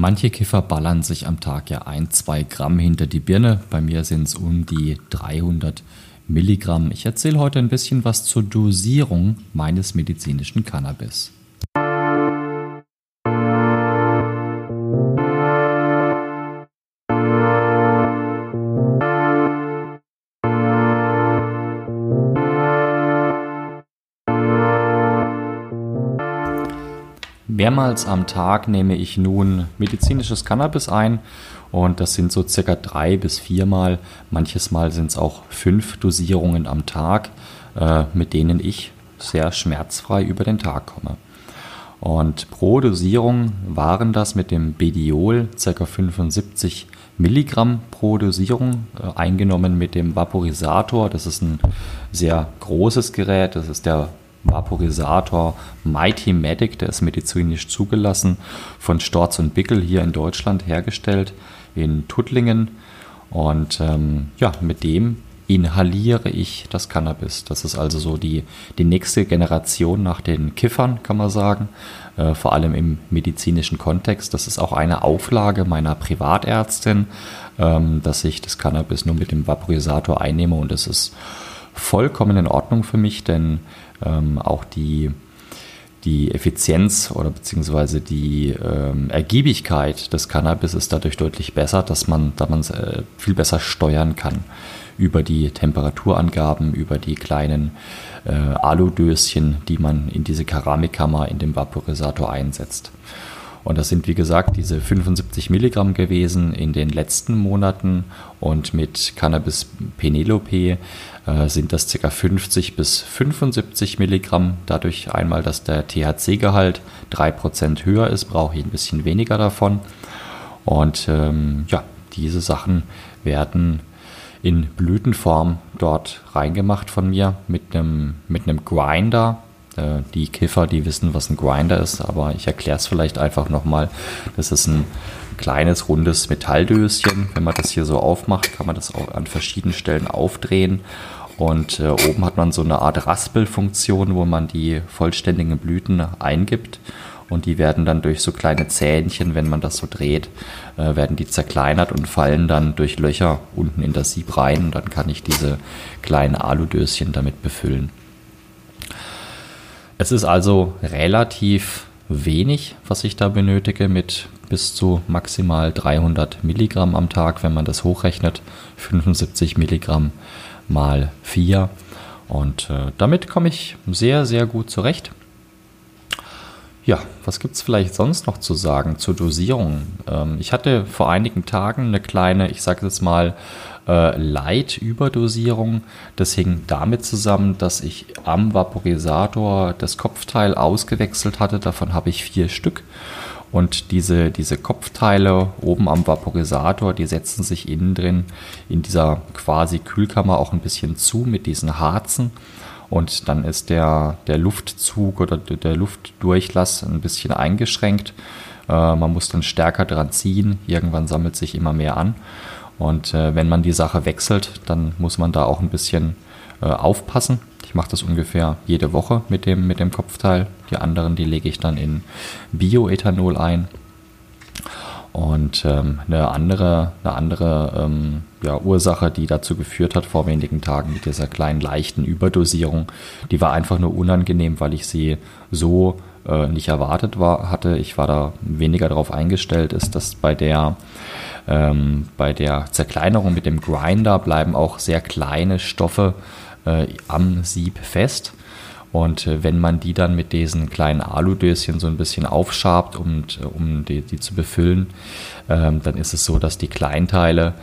Manche Kiffer ballern sich am Tag ja ein, zwei Gramm hinter die Birne. Bei mir sind es um die 300 Milligramm. Ich erzähle heute ein bisschen was zur Dosierung meines medizinischen Cannabis. Mehrmals am Tag nehme ich nun medizinisches Cannabis ein und das sind so circa drei bis viermal, manches Mal sind es auch fünf Dosierungen am Tag, äh, mit denen ich sehr schmerzfrei über den Tag komme. Und pro Dosierung waren das mit dem Bediol ca. 75 Milligramm pro Dosierung, äh, eingenommen mit dem Vaporisator. Das ist ein sehr großes Gerät, das ist der Vaporisator Mighty Medic, der ist medizinisch zugelassen, von Storz und Bickel hier in Deutschland hergestellt, in Tuttlingen. Und ähm, ja, mit dem inhaliere ich das Cannabis. Das ist also so die, die nächste Generation nach den Kiffern, kann man sagen, äh, vor allem im medizinischen Kontext. Das ist auch eine Auflage meiner Privatärztin, ähm, dass ich das Cannabis nur mit dem Vaporisator einnehme und das ist vollkommen in Ordnung für mich, denn ähm, auch die, die Effizienz oder beziehungsweise die ähm, Ergiebigkeit des Cannabis ist dadurch deutlich besser, dass man, da man es äh, viel besser steuern kann über die Temperaturangaben, über die kleinen äh, Aludöschen, die man in diese Keramikkammer in dem Vaporisator einsetzt. Und das sind, wie gesagt, diese 75 Milligramm gewesen in den letzten Monaten. Und mit Cannabis Penelope äh, sind das ca. 50 bis 75 Milligramm. Dadurch einmal, dass der THC-Gehalt 3% höher ist, brauche ich ein bisschen weniger davon. Und ähm, ja, diese Sachen werden in Blütenform dort reingemacht von mir mit einem, mit einem Grinder äh, die Kiffer, die wissen, was ein Grinder ist, aber ich erkläre es vielleicht einfach nochmal. Das ist ein kleines, rundes Metalldöschen. Wenn man das hier so aufmacht, kann man das auch an verschiedenen Stellen aufdrehen. Und äh, oben hat man so eine Art Raspelfunktion, wo man die vollständigen Blüten eingibt. Und die werden dann durch so kleine Zähnchen, wenn man das so dreht, äh, werden die zerkleinert und fallen dann durch Löcher unten in das Sieb rein. Und dann kann ich diese kleinen Aludöschen damit befüllen. Es ist also relativ wenig, was ich da benötige, mit bis zu maximal 300 Milligramm am Tag, wenn man das hochrechnet. 75 Milligramm mal 4. Und äh, damit komme ich sehr, sehr gut zurecht. Ja, was gibt es vielleicht sonst noch zu sagen zur Dosierung? Ähm, ich hatte vor einigen Tagen eine kleine, ich sage jetzt mal, äh, Light-Überdosierung. Das hing damit zusammen, dass ich am Vaporisator das Kopfteil ausgewechselt hatte. Davon habe ich vier Stück. Und diese, diese Kopfteile oben am Vaporisator, die setzen sich innen drin in dieser quasi Kühlkammer auch ein bisschen zu mit diesen Harzen. Und dann ist der, der Luftzug oder der Luftdurchlass ein bisschen eingeschränkt. Äh, man muss dann stärker dran ziehen. Irgendwann sammelt sich immer mehr an. Und äh, wenn man die Sache wechselt, dann muss man da auch ein bisschen äh, aufpassen. Ich mache das ungefähr jede Woche mit dem, mit dem Kopfteil. Die anderen, die lege ich dann in Bioethanol ein. Und ähm, eine andere, eine andere ähm, ja, Ursache, die dazu geführt hat vor wenigen Tagen mit dieser kleinen leichten Überdosierung, die war einfach nur unangenehm, weil ich sie so äh, nicht erwartet war, hatte. Ich war da weniger darauf eingestellt, ist, dass bei der ähm, bei der Zerkleinerung mit dem Grinder bleiben auch sehr kleine Stoffe äh, am Sieb fest. Und äh, wenn man die dann mit diesen kleinen Aludöschen so ein bisschen aufschabt, äh, um die, die zu befüllen, ähm, dann ist es so, dass die Kleinteile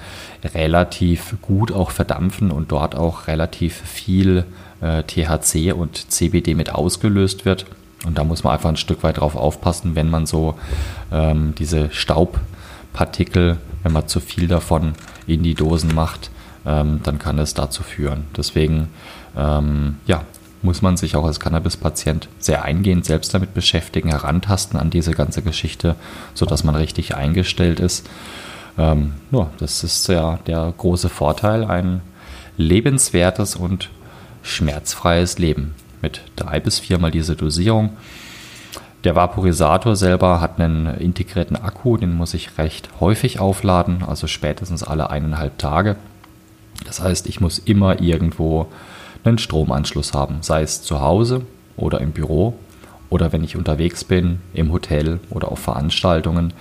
relativ gut auch verdampfen und dort auch relativ viel äh, THC und CBD mit ausgelöst wird. Und da muss man einfach ein Stück weit drauf aufpassen, wenn man so ähm, diese Staubpartikel wenn man zu viel davon in die Dosen macht, ähm, dann kann es dazu führen. Deswegen ähm, ja, muss man sich auch als Cannabis-Patient sehr eingehend selbst damit beschäftigen, herantasten an diese ganze Geschichte, sodass man richtig eingestellt ist. Ähm, ja, das ist ja der große Vorteil, ein lebenswertes und schmerzfreies Leben mit drei bis viermal diese Dosierung Der Vaporisator selber hat einen integrierten Akku, den muss ich recht häufig aufladen, also spätestens alle eineinhalb Tage. Das heißt, ich muss immer irgendwo einen Stromanschluss haben, sei es zu Hause oder im Büro oder wenn ich unterwegs bin, im Hotel oder auf Veranstaltungen.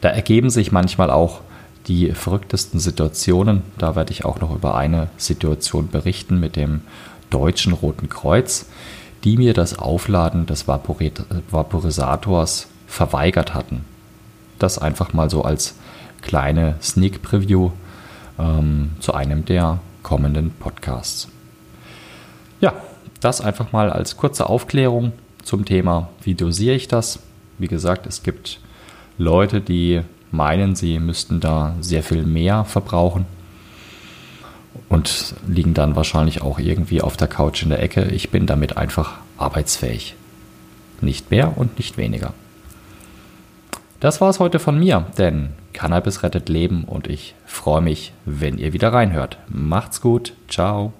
Da ergeben sich manchmal auch die verrücktesten Situationen. Da werde ich auch noch über eine Situation berichten mit dem Deutschen Roten Kreuz, die mir das Aufladen des Vaporisators verweigert hatten. Das einfach mal so als kleine Sneak Preview ähm, zu einem der kommenden Podcasts. Ja, das einfach mal als kurze Aufklärung zum Thema, wie dosiere ich das. Wie gesagt, es gibt Leute, die meinen, sie müssten da sehr viel mehr verbrauchen und liegen dann wahrscheinlich auch irgendwie auf der Couch in der Ecke. Ich bin damit einfach arbeitsfähig. Nicht mehr und nicht weniger. Das war es heute von mir, denn Cannabis rettet Leben und ich freue mich, wenn ihr wieder reinhört. Macht's gut, ciao.